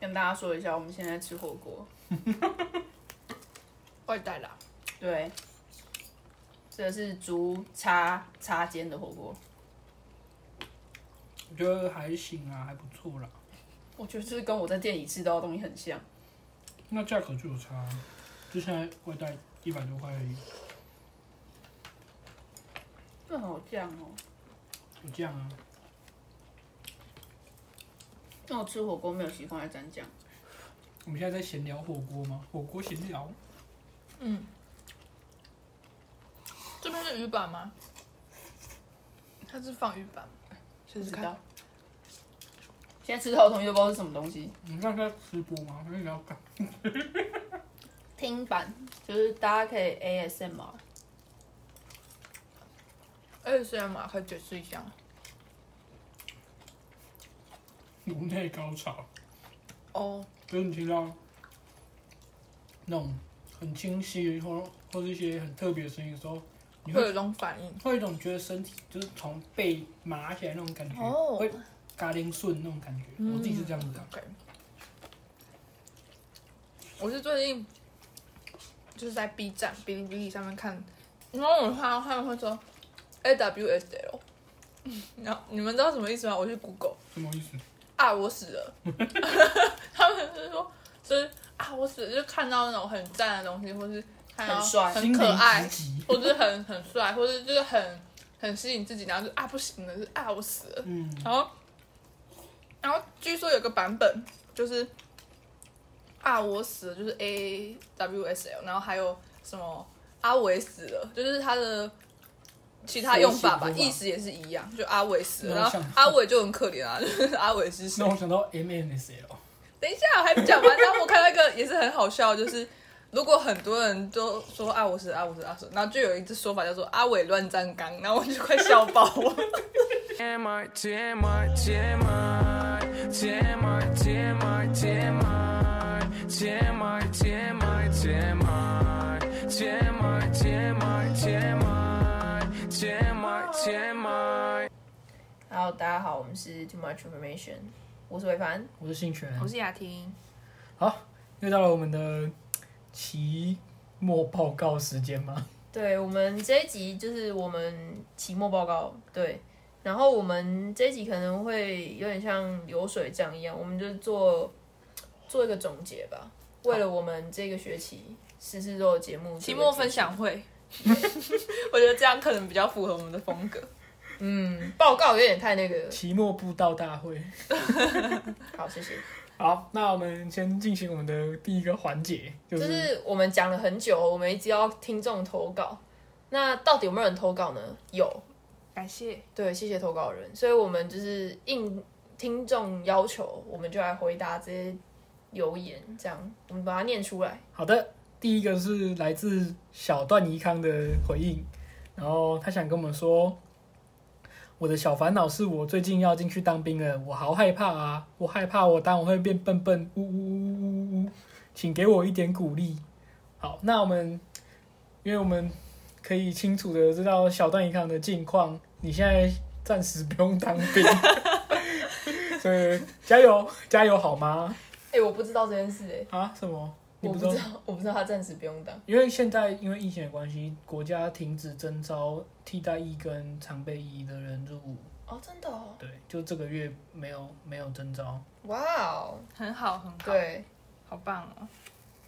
跟大家说一下，我们现在吃火锅，外带啦。对，这是竹叉叉煎的火锅。我觉得还行啊，还不错啦。我觉得就是跟我在店里吃到的东西很像。那价格就有差，就现在外带一百多块而已。这好酱哦。有酱啊。那我吃火锅没有习惯来蘸酱。我们现在在闲聊火锅吗？火锅闲聊。嗯。这边是鱼板吗？它是放鱼板。试试看。现在吃到的东西都不知道是什么东西。你刚才直播吗？我跟你聊看。听板就是大家可以 ASMR。ASMR 可以解释一下。颅内高潮，哦，就是你听到那种很清晰或或是一些很特别的声音的时候，你会，会有一种反应，会有一种觉得身体就是从背麻起来那种感觉，哦、会嘎铃顺那种感觉。嗯、我自己是这样子的。Okay. 我是最近就是在 B 站、哔哩哔哩上面看，然后我看到他们会说 AWSL，然后你们知道什么意思吗？我去 Google，什么意思？啊！我死了。他们是说，就是啊，我死了，就看到那种很赞的东西，或是看到很帅、很可爱，或是很很帅，或是就是很很吸引自己，然后就啊不行了，就是啊我死了。嗯。然后，然后据说有个版本就是啊我死了，就是 A W S L，然后还有什么阿伟死了，就是他的。其他用法吧，意思也是一样，就阿伟死了，然后阿伟就很可怜啊，就 是阿伟是谁？那我想到 M N S L。等一下，我还没讲完。然后我看到一个也是很好笑，就是 如果很多人都说啊我是阿伟是阿伟，然后就有一只说法叫做阿伟乱站岗，然后我就快笑爆了。Hello，大家好，我们是 Too Much Information，我是伟凡，我是信全，我是雅婷。好，又到了我们的期末报告时间吗？对，我们这一集就是我们期末报告，对。然后我们这一集可能会有点像流水账一样，我们就做做一个总结吧，为了我们这个学期实施做节目，期末分享会。我觉得这样可能比较符合我们的风格。嗯，报告有点太那个。期末布道大会。好，谢谢。好，那我们先进行我们的第一个环节，就是、就是我们讲了很久，我们一直要听众投稿。那到底有没有人投稿呢？有，感谢。对，谢谢投稿人。所以我们就是应听众要求，我们就来回答这些留言，这样我们把它念出来。好的。第一个是来自小段尼康的回应，然后他想跟我们说，我的小烦恼是我最近要进去当兵了，我好害怕啊！我害怕我当我会变笨笨，呜呜呜呜呜呜，请给我一点鼓励。好，那我们，因为我们可以清楚的知道小段银行的近况，你现在暂时不用当兵，所以加油加油好吗？哎、欸，我不知道这件事哎、欸。啊？什么？我不知道，我不知道他暂时不用当，因为现在因为疫情的关系，国家停止征招替代役跟常备役的人入伍。哦，真的哦。对，就这个月没有没有征招。哇哦，很好很好，对，好棒哦。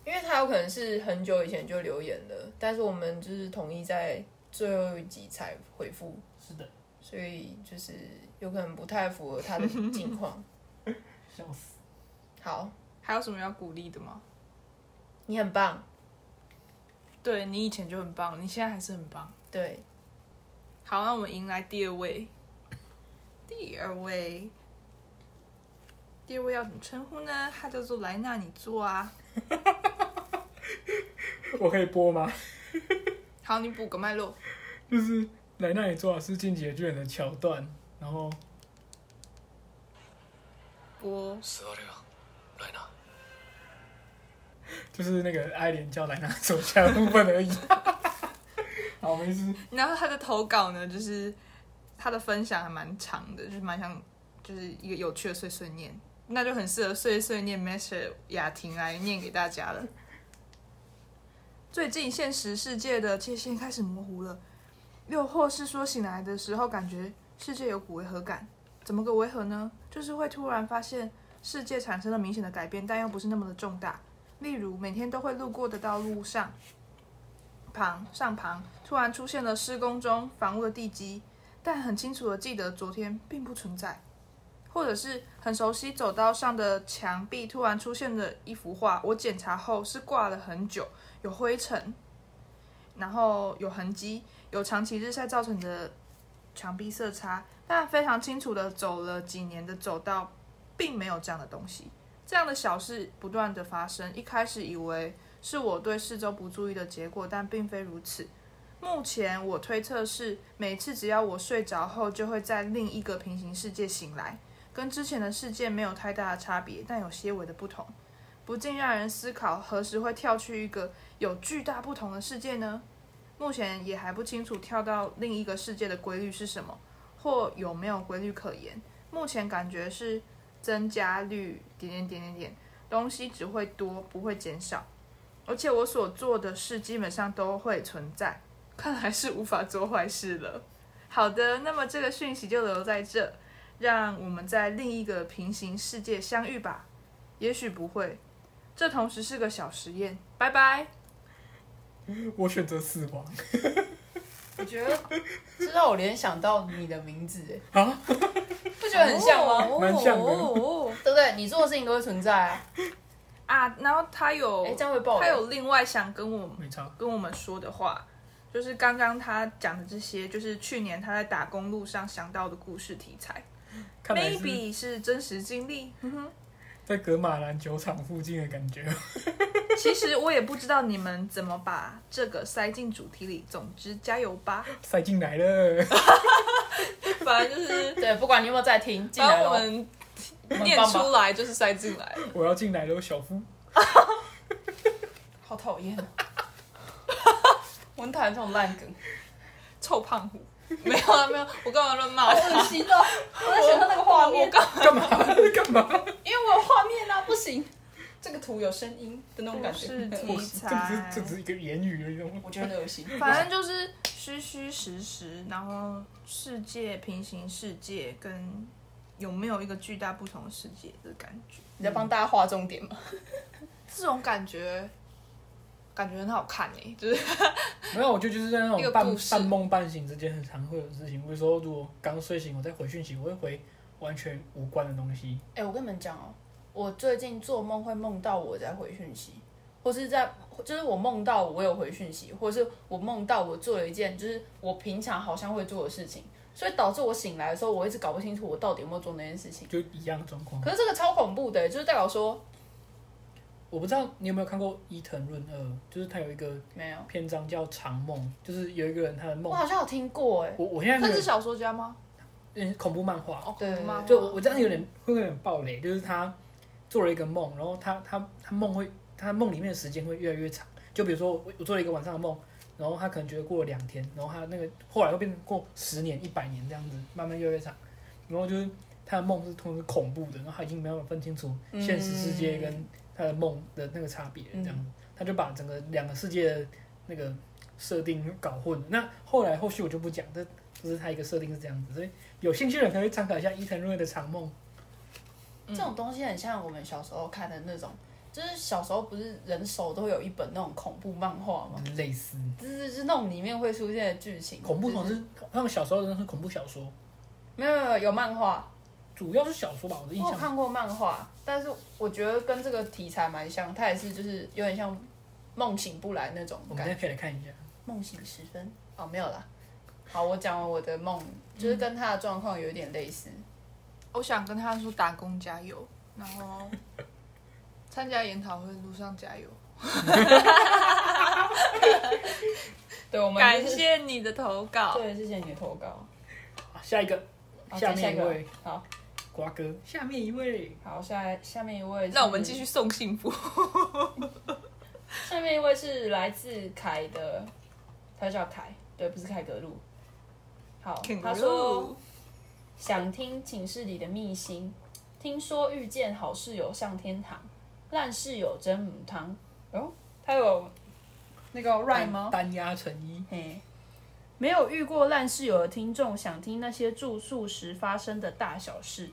因为他有可能是很久以前就留言了，但是我们就是统一在最后一集才回复。是的，所以就是有可能不太符合他的境况。笑死。好，还有什么要鼓励的吗？你很棒，对，你以前就很棒，你现在还是很棒。对，好，那我们迎来第二位，第二位，第二位要怎么称呼呢？他叫做莱纳，你做啊。我可以播吗？好，你补个脉络。就是莱纳，你做的是进击的巨人的桥段，然后播。就是那个爱莲叫莱纳手下的部分而已。好，没事。然后他的投稿呢，就是他的分享还蛮长的，就是蛮像，就是一个有趣的碎碎念。那就很适合碎碎念 Master 雅婷来念给大家了。最近现实世界的界限开始模糊了，又或是说醒来的时候感觉世界有股违和感，怎么个违和呢？就是会突然发现世界产生了明显的改变，但又不是那么的重大。例如每天都会路过的道路上旁上旁突然出现了施工中房屋的地基，但很清楚的记得昨天并不存在。或者是很熟悉走道上的墙壁突然出现了一幅画，我检查后是挂了很久，有灰尘，然后有痕迹，有长期日晒造成的墙壁色差，但非常清楚的走了几年的走道，并没有这样的东西。这样的小事不断的发生，一开始以为是我对四周不注意的结果，但并非如此。目前我推测是，每次只要我睡着后，就会在另一个平行世界醒来。跟之前的世界没有太大的差别，但有些微的不同，不禁让人思考何时会跳去一个有巨大不同的世界呢？目前也还不清楚跳到另一个世界的规律是什么，或有没有规律可言。目前感觉是增加率点点点点点，东西只会多不会减少，而且我所做的事基本上都会存在，看来是无法做坏事了。好的，那么这个讯息就留在这。让我们在另一个平行世界相遇吧，也许不会。这同时是个小实验。拜拜。我选择死亡。我觉得这让我联想到你的名字，哎，啊，不觉得很像吗？蛮像的，对不对？你做的事情都会存在啊。啊，然后他有，哎，这样会爆。他有另外想跟我没错，跟我们说的话，就是刚刚他讲的这些，就是去年他在打工路上想到的故事题材。Maybe 是真实经历，在格马兰酒厂附近的感觉。其实我也不知道你们怎么把这个塞进主题里。总之，加油吧！塞进来了。反正就是 对，不管你有没有在听，进来我们念出来就是塞进来。我要进来了，小夫。好讨厌。我很讨厌这种烂梗，臭胖虎。没有啊，没有，我干嘛乱骂？好恶心哦！我在想到那个画面，干嘛？干嘛？因为我有画面啊，不行。这个图有声音的那种感觉。是题材。这只是一个言语而已。我觉得恶心。反正就是虚虚实实，然后世界平行世界跟有没有一个巨大不同的世界的感觉。你在帮大家画重点吗？这种感觉。感觉很好看诶，就是 没有，我觉得就是在那种半半梦半醒之间，很常会有事情。比如说，如果刚睡醒，我再回讯息，我会回完全无关的东西。哎、欸，我跟你们讲哦，我最近做梦会梦到我在回讯息，或是在就是我梦到我有回讯息，或是我梦到我做了一件就是我平常好像会做的事情，所以导致我醒来的时候，我一直搞不清楚我到底有没有做那件事情，就一样的状况。可是这个超恐怖的，就是代表说。我不知道你有没有看过伊藤润二，就是他有一个没有篇章叫长梦，就是有一个人他的梦。我好像有听过哎。我我现在他是小说家吗？嗯，恐怖漫画。哦，对吗？就我这样有点会有点暴雷，就是他做了一个梦，然后他他他梦会他梦里面的时间会越来越长。就比如说我我做了一个晚上的梦，然后他可能觉得过了两天，然后他那个后来会变成过十年、一百年这样子，慢慢越来越长。然后就是他的梦是通常是恐怖的，然后他已经没有办法分清楚现实世界跟。嗯他的梦的那个差别，这样，嗯、他就把整个两个世界的那个设定搞混了。那后来后续我就不讲，这这是他一个设定是这样子，所以有兴趣的人可以参考一下伊藤润二的长梦。这种东西很像我们小时候看的那种，就是小时候不是人手都会有一本那种恐怖漫画吗？类似，就是就是那种里面会出现的剧情。恐怖同是他们小时候的是恐怖小说，没有没有有漫画。主要是小说吧，我的印象。我看过漫画，但是我觉得跟这个题材蛮像，它也是就是有点像梦醒不来那种感觉。我们可以来看一下。梦醒时分哦，没有啦。好，我讲完我的梦，就是跟他的状况有点类似。嗯。我想跟他说打工加油，然后参加研讨会路上加油。对，我们感谢你的投稿。对，谢谢你的投稿。下一个，下面一位，好。瓜哥，下面一位，好，下下面一位，那我们继续送幸福。下面一位是来自凯的，他叫凯，对，不是凯格路。好，他说想听寝室里的秘辛，听说遇见好室友上天堂，烂室友真母汤。哦，他有那个 rhyme 吗？单压成一。嘿，没有遇过烂室友的听众，想听那些住宿时发生的大小事。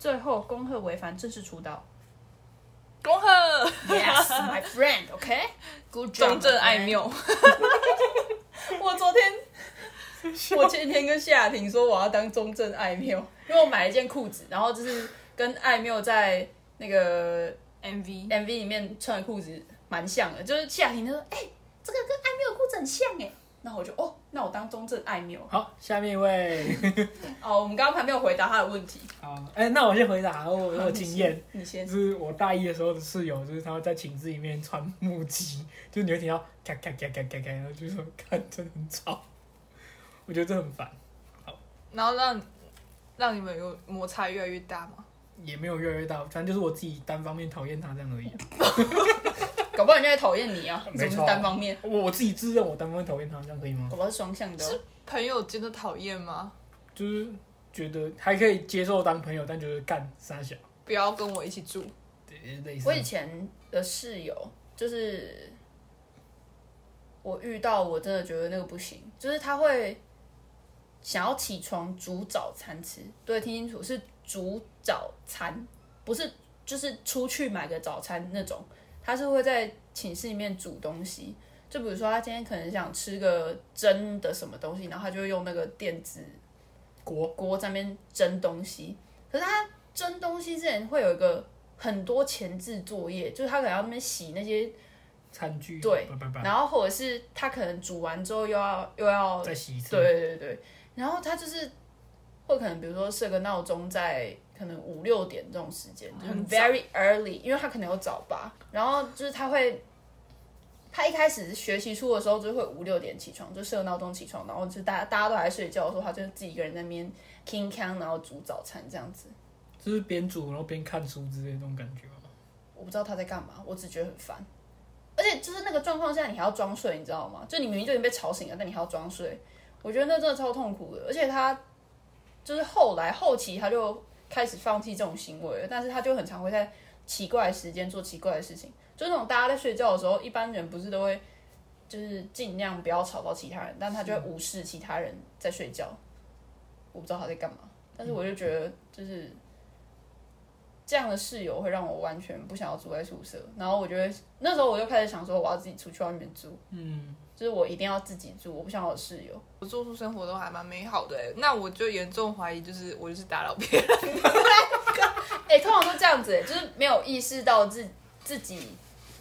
最后，恭贺违反正式出道。恭贺，Yes, my friend. OK，Good job. 中正爱妙。我昨天，我前天跟夏婷说我要当中正爱妙，因为我买了一件裤子，然后就是跟爱妙在那个 MV MV 里面穿的裤子蛮像的，就是夏婷她说，哎、欸，这个跟爱缪的裤子很像哎。那我就哦，那我当中正爱缪。好，下面一位。哦，我们刚刚还没有回答他的问题。好，哎、欸，那我先回答。我我有经验，你先。就是我大一的时候的室友，就是他会在寝室里面穿木屐，就是你会听到咔咔咔咔咔咔，然后就说看真的很吵。我觉得这很烦。好，然后让让你们有摩擦越来越大吗？也没有越来越大，反正就是我自己单方面讨厌他这样而已。搞不好人家在讨厌你啊？没错，单方面。我我自己自认我单方面讨厌他，这样可以吗？搞不好是双向的。是朋友间的讨厌吗？就是觉得还可以接受当朋友，但觉得干三小，不要跟我一起住。对，类似。我以前的室友就是我遇到，我真的觉得那个不行，就是他会想要起床煮早餐吃。对，听清楚，是煮早餐，不是就是出去买个早餐那种。他是会在寝室里面煮东西，就比如说他今天可能想吃个蒸的什么东西，然后他就会用那个电子锅锅在那边蒸东西。可是他蒸东西之前会有一个很多前置作业，就是他可能要那边洗那些餐具，对，然后或者是他可能煮完之后又要又要再洗一次，对对对，然后他就是会可能比如说设个闹钟在。可能五六点这种时间，就是 very early，因为他可能有早八，然后就是他会，他一开始学习初的时候就会五六点起床，就设闹钟起床，然后就大家大家都还睡觉的时候，他就自己一个人在那边 king kang，然后煮早餐这样子，就是边煮然后边看书之类的那种感觉吗？我不知道他在干嘛，我只觉得很烦，而且就是那个状况下你还要装睡，你知道吗？就你明明就已经被吵醒了，但你还要装睡，我觉得那真的超痛苦的，而且他就是后来后期他就。开始放弃这种行为，但是他就很常会在奇怪的时间做奇怪的事情，就那种大家在睡觉的时候，一般人不是都会就是尽量不要吵到其他人，但他就会无视其他人在睡觉。我不知道他在干嘛，但是我就觉得就是这样的室友会让我完全不想要住在宿舍，然后我觉得那时候我就开始想说我要自己出去外面住，嗯。就是我一定要自己住，我不想有室友。我住宿生活都还蛮美好的，那我就严重怀疑，就是我就是打扰别人。哎、欸，通常都这样子，哎，就是没有意识到自自己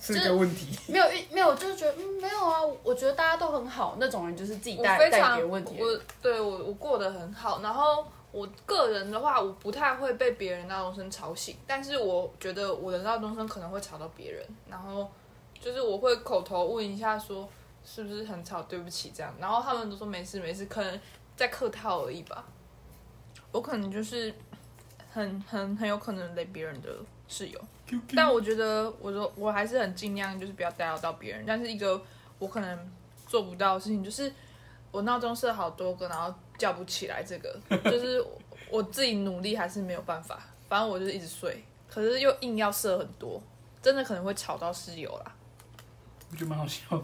是个问题，没有意没有，就是觉得嗯没有啊，我觉得大家都很好，那种人就是自己带带给问题。我对我我过得很好，然后我个人的话，我不太会被别人闹钟声吵醒，但是我觉得我的闹钟声可能会吵到别人，然后就是我会口头问一下说。是不是很吵？对不起，这样。然后他们都说没事没事，可能在客套而已吧。我可能就是很很很有可能雷别人的室友，但我觉得我说我还是很尽量，就是不要打扰到别人。但是一个我可能做不到的事情，就是我闹钟设好多个，然后叫不起来。这个 就是我自己努力还是没有办法。反正我就是一直睡，可是又硬要设很多，真的可能会吵到室友啦。我觉得蛮好笑的。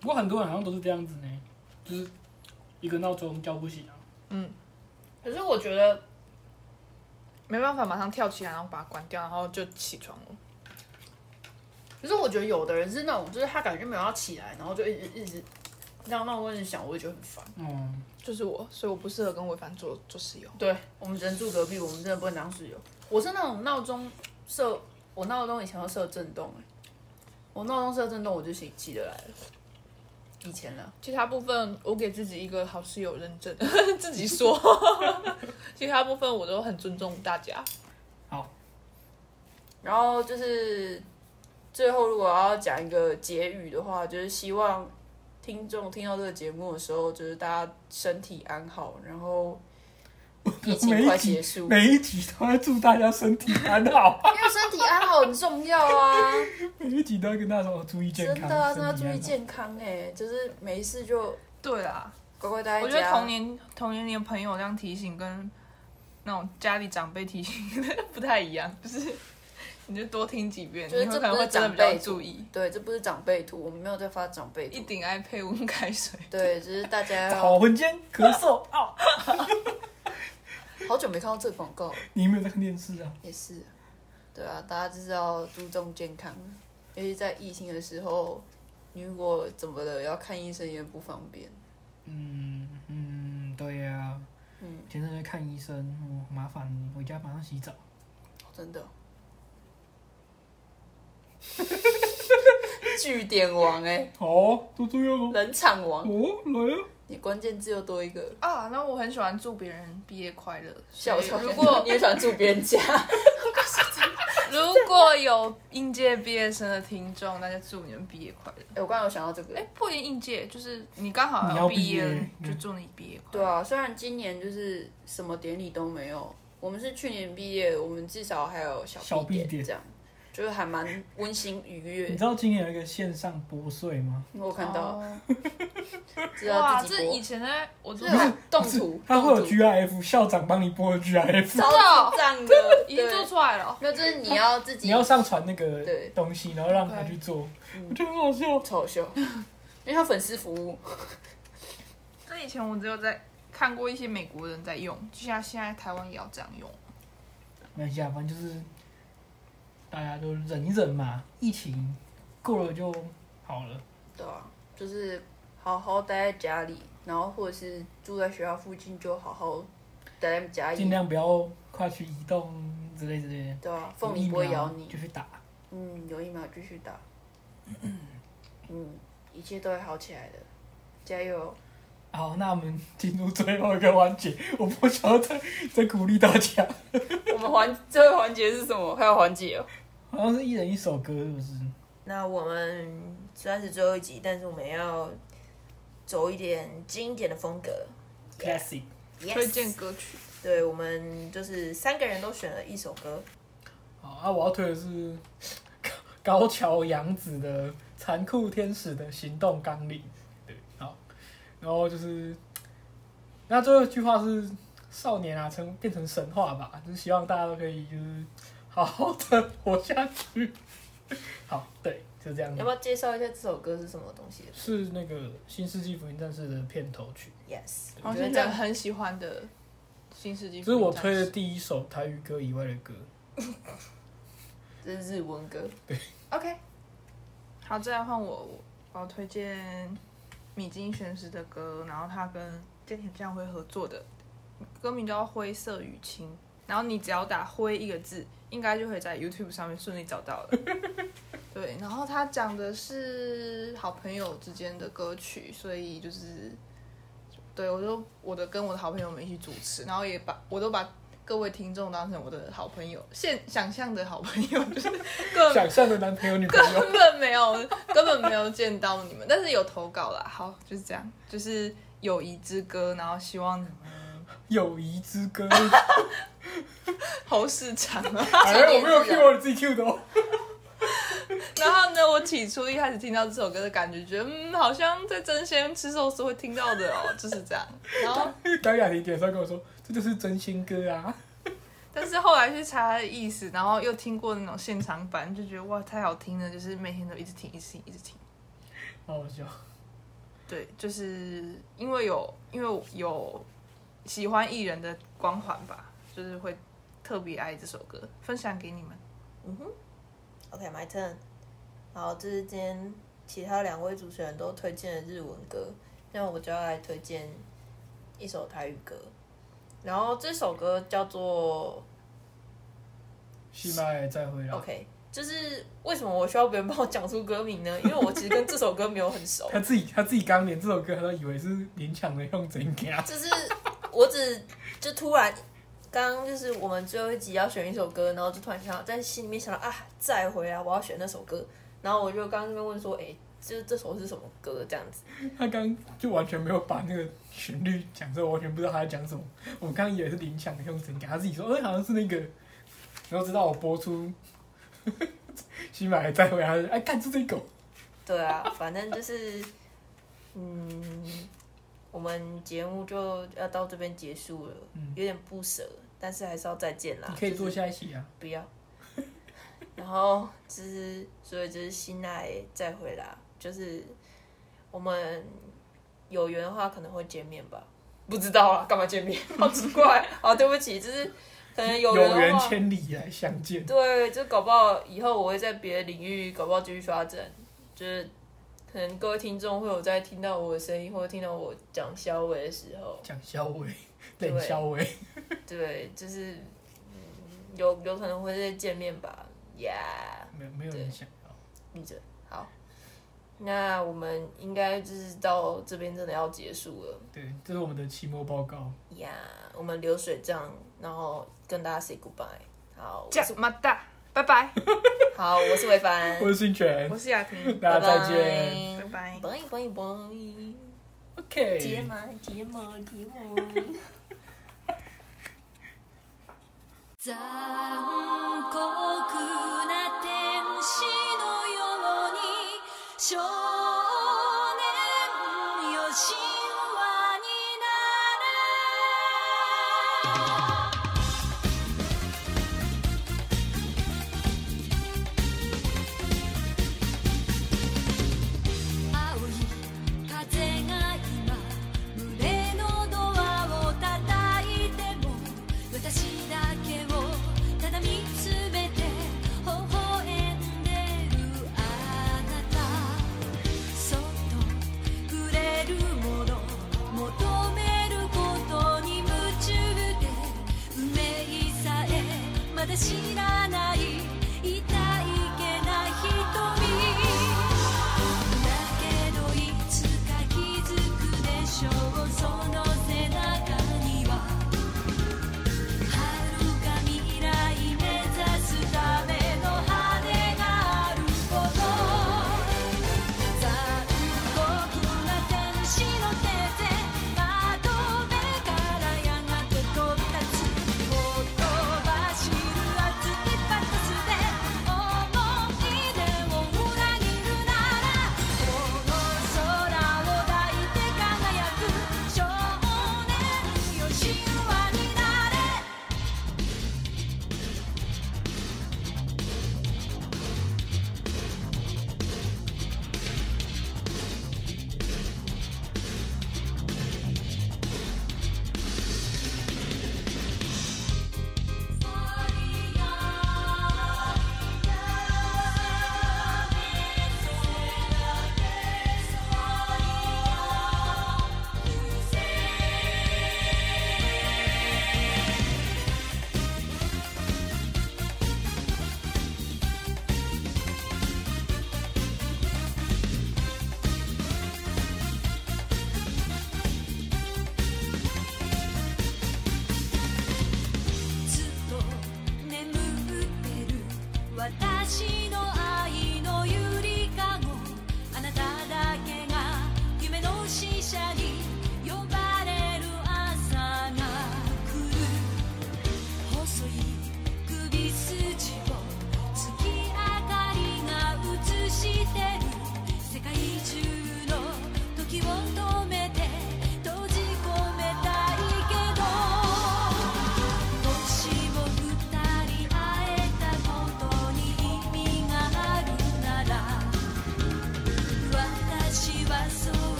不过很多人好像都是这样子呢，就是一个闹钟叫不醒啊。嗯，可是我觉得没办法马上跳起来，然后把它关掉，然后就起床了。可是我觉得有的人是那种，就是他感觉没有要起来，然后就一直一直让闹钟一直响，我就觉得很烦。嗯，就是我，所以我不适合跟违反做做室友。对，我们只能住隔壁，我们真的不能当室友。我是那种闹钟设，我闹钟以前要设震动，我闹钟设震动，我就醒起得来了。以前了，其他部分我给自己一个好室友认证，自己说。其他部分我都很尊重大家。好，然后就是最后如果要讲一个结语的话，就是希望听众听到这个节目的时候，就是大家身体安好，然后。疫情快结束，每一集都在祝大家身体安好，因为身体安好很重要啊。每一集都要跟大家说注意健康，真的啊，真的要注意健康哎，就是没事就对啦，乖乖待在家。我觉得同年同年龄的朋友这样提醒跟那种家里长辈提醒 不太一样，就是你就多听几遍，就是你会可能会真的比较注意。对，这不是长辈图，我们没有在发长辈图。一定爱配温开水。对，只、就是大家要好魂间咳嗽啊！好久没看到这个广告，你有没有在看电视啊？也是，对啊，大家就是要注重健康，尤其在疫情的时候，你如果怎么的要看医生也不方便。嗯嗯，对呀、啊。嗯，前阵在看医生，哦，麻烦回家马上洗澡。真的。据点王哎、欸，好，都这样哦。冷场王，哦，来啊！你关键字又多一个啊。那我很喜欢祝别人毕业快乐。笑笑。如果 你也喜欢祝别人家，如果有应届毕业生的听众，那就祝你们毕业快乐。哎、欸，我刚刚有想到这个，哎、欸，不一定应届，就是你刚好要毕业，就祝你毕业快乐。对啊，虽然今年就是什么典礼都没有，我们是去年毕业，我们至少还有小毕毕典这样。就是还蛮温馨愉悦。你知道今年有一个线上播税吗？我看到，知道哇，这以前呢，我知道动图，它会有 GIF，校长帮你播的 GIF，超赞的，已经做出来了。那就是你要自己，你要上传那个东西，然后让他去做，我觉得很好笑，超好笑，因为他粉丝服务。这以前我只有在看过一些美国人在用，就像现在台湾也要这样用。没关系啊，反正就是。大家就忍一忍嘛，疫情过了就好了。对啊，就是好好待在家里，然后或者是住在学校附近，就好好待在家里。尽量不要跨区移动之类之类的。对啊，凤梨不会咬你。继续打。嗯，有疫苗继续打。嗯，一切都会好起来的，加油。好，那我们进入最后一个环节，我不想要再再鼓励大家。我们环最后环节是什么？还有环节哦。好像是一人一首歌，是不是？那我们虽然是最后一集，但是我们要走一点经典的风格，classic，推荐歌曲。对，我们就是三个人都选了一首歌。好啊，我要推的是 高桥洋子的《残酷天使的行动纲领》。对，好，然后就是那最后一句话是“少年啊，成变成神话吧”，就是希望大家都可以就是。好好的活下去。好，对，就这样。要不要介绍一下这首歌是什么东西？是那个《新世纪福音战士》的片头曲。Yes，我现在很喜欢的《新世纪福音战士》。这是我推的第一首台语歌以外的歌。这是日文歌。对。OK。好，再来换我，我要推荐米津玄师的歌，然后他跟菅田将晖合作的，歌名叫《灰色雨晴》，然后你只要打“灰”一个字。应该就会在 YouTube 上面顺利找到了。对，然后他讲的是好朋友之间的歌曲，所以就是，对我就我的跟我的好朋友们一起主持，然后也把我都把各位听众当成我的好朋友，现想象的好朋友，就是各想象的男朋友女朋友，根本没有根本没有见到你们，但是有投稿啦。好，就是这样，就是友谊之歌，然后希望。友谊之歌，好市场啊！哎，我没有 Q 我自己 Q 的哦。然后呢，我起初一开始听到这首歌的感觉，觉得嗯，好像在真仙吃寿司会听到的哦，就是这样。然后刚雅婷点上跟我说，这就是真心歌啊。但是后来去查它的意思，然后又听过那种现场版，就觉得哇，太好听了，就是每天都一直听，一直听，一直听。好好笑。对，就是因为有，因为有。喜欢艺人的光环吧，就是会特别爱这首歌，分享给你们。嗯哼，OK，my turn。然后这是今天其他两位主持人都推荐的日文歌，那我就要来推荐一首台语歌。然后这首歌叫做《西麦再会》。OK，就是为什么我需要别人帮我讲出歌名呢？因为我其实跟这首歌没有很熟。他自己他自己刚连这首歌，他都以为是勉强的用真假。就是。我只就突然，刚刚就是我们最后一集要选一首歌，然后就突然想到在心里面想到啊，再回来我要选那首歌，然后我就刚刚那边问说，哎、欸，这这首是什么歌？这样子，他刚就完全没有把那个旋律讲出来，我完全不知道他在讲什么。我刚刚以为是林强的用神讲，他自己说，哎、欸，好像是那个，然后直到我播出，新买再回来，哎，看出这狗。对啊，反正就是，嗯。我们节目就要到这边结束了，有点不舍，但是还是要再见啦。你可以坐下一起啊。不要。然后就是，所以就是心爱再回来，就是我们有缘的话可能会见面吧。不知道啊，干嘛见面？好奇怪。啊，对不起，就是可能有缘有缘千里来相见。对，就搞不好以后我会在别的领域，搞不好继续发展。就是可能各位听众会有在听到我的声音，或者听到我讲肖伟的时候，讲肖伟，冷肖伟。对，就是嗯，有有可能会再见面吧。呀、yeah，没有没有人想要。闭嘴。好，那我们应该就是到这边真的要结束了。对，这是我们的期末报告。呀、yeah，我们流水账，然后跟大家 say goodbye。好，这样嘛哒，拜拜。好，我是维凡，我是新泉，我是雅婷，大家再见，拜拜，拜拜拜。OK。解码解码解码。残酷な天使のように少年よ神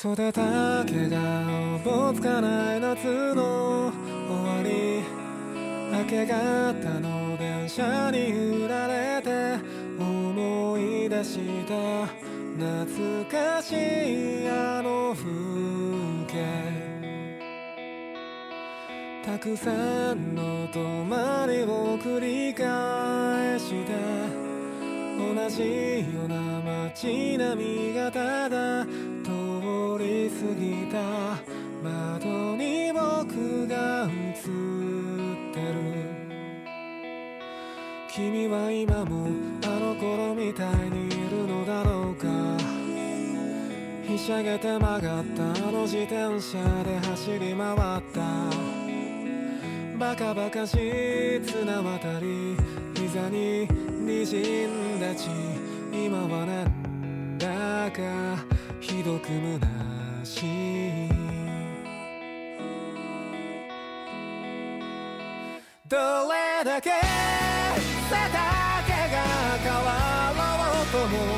袖だけがおぼつかない夏の终わり明け方の电车に揺られて思い出した懐かしいあの风景。たくさんの泊まりを繰り返して同じような街并みがただり过ぎた窓に仆が映ってる。君は今もあの顷みたいにいるのだろうか。ひしゃげて曲がったあの自転车で走り回った。バカバカしい纲渡り膝に渗んだ血。今はなんだかひどく虚しい。どれだけ背丈が変わろうとも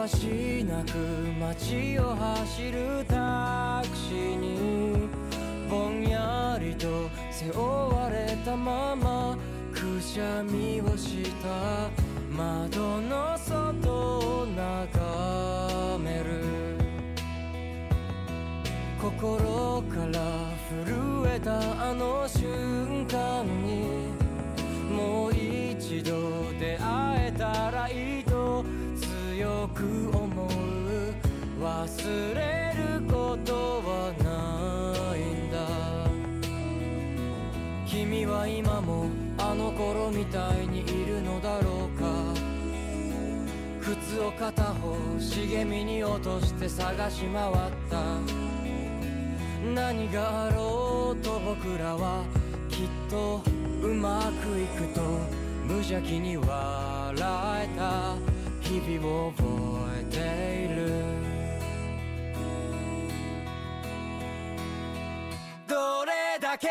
せわしなく街を走るタクシーにぼんやりと背负われたままくしゃみをした窓の外を眺める。心から震えたあの瞬间にもう一度出会えたらいいく思う忘れることはないんだ。君は今もあの顷みたいにいるのだろうか。靴を片方茂みに落として探し回った。何があろうと仆らはきっとうまくいくと无邪気に笑えた。日々を覚えている。どれだけ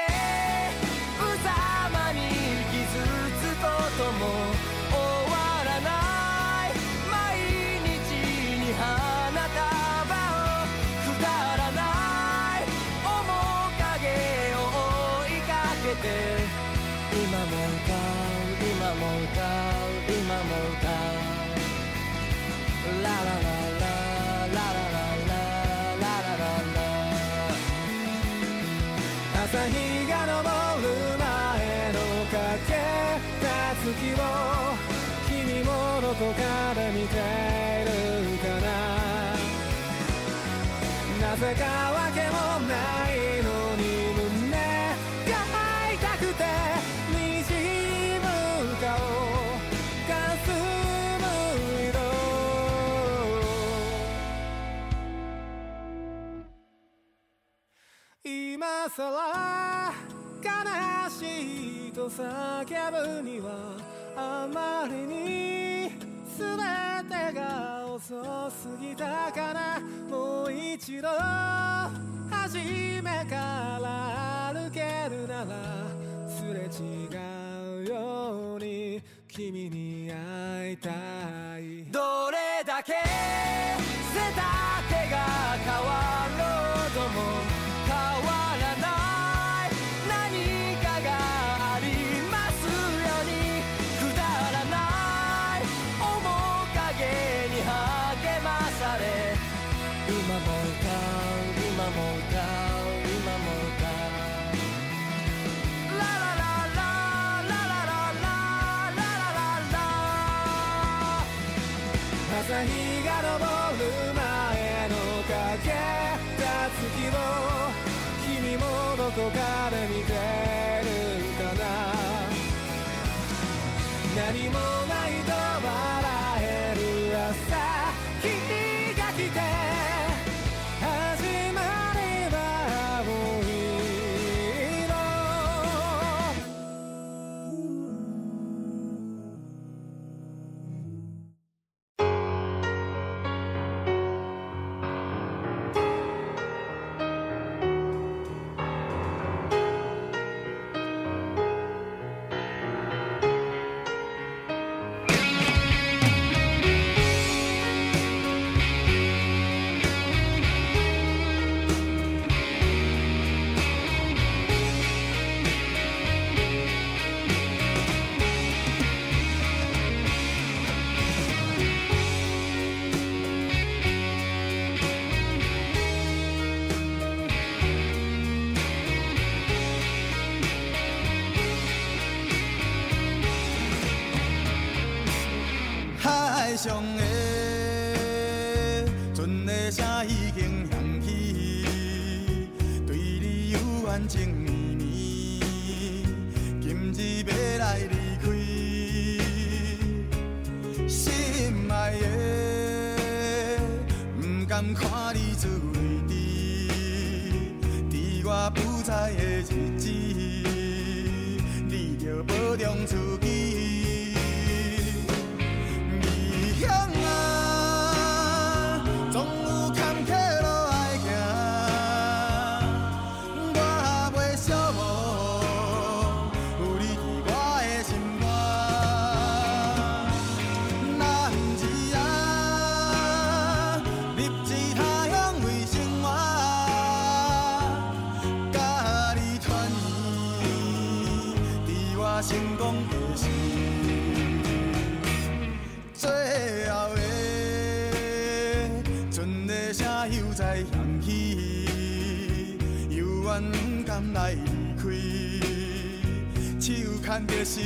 月を君もどこかで見てるかな。なぜか全てが遅すぎたかな。もう一度初めから。God. 上的船的声已经响起，对你有完情绵绵。今日要来离开，心爱的，不甘看你自畏地，在我不在的日子，你着保重自己。this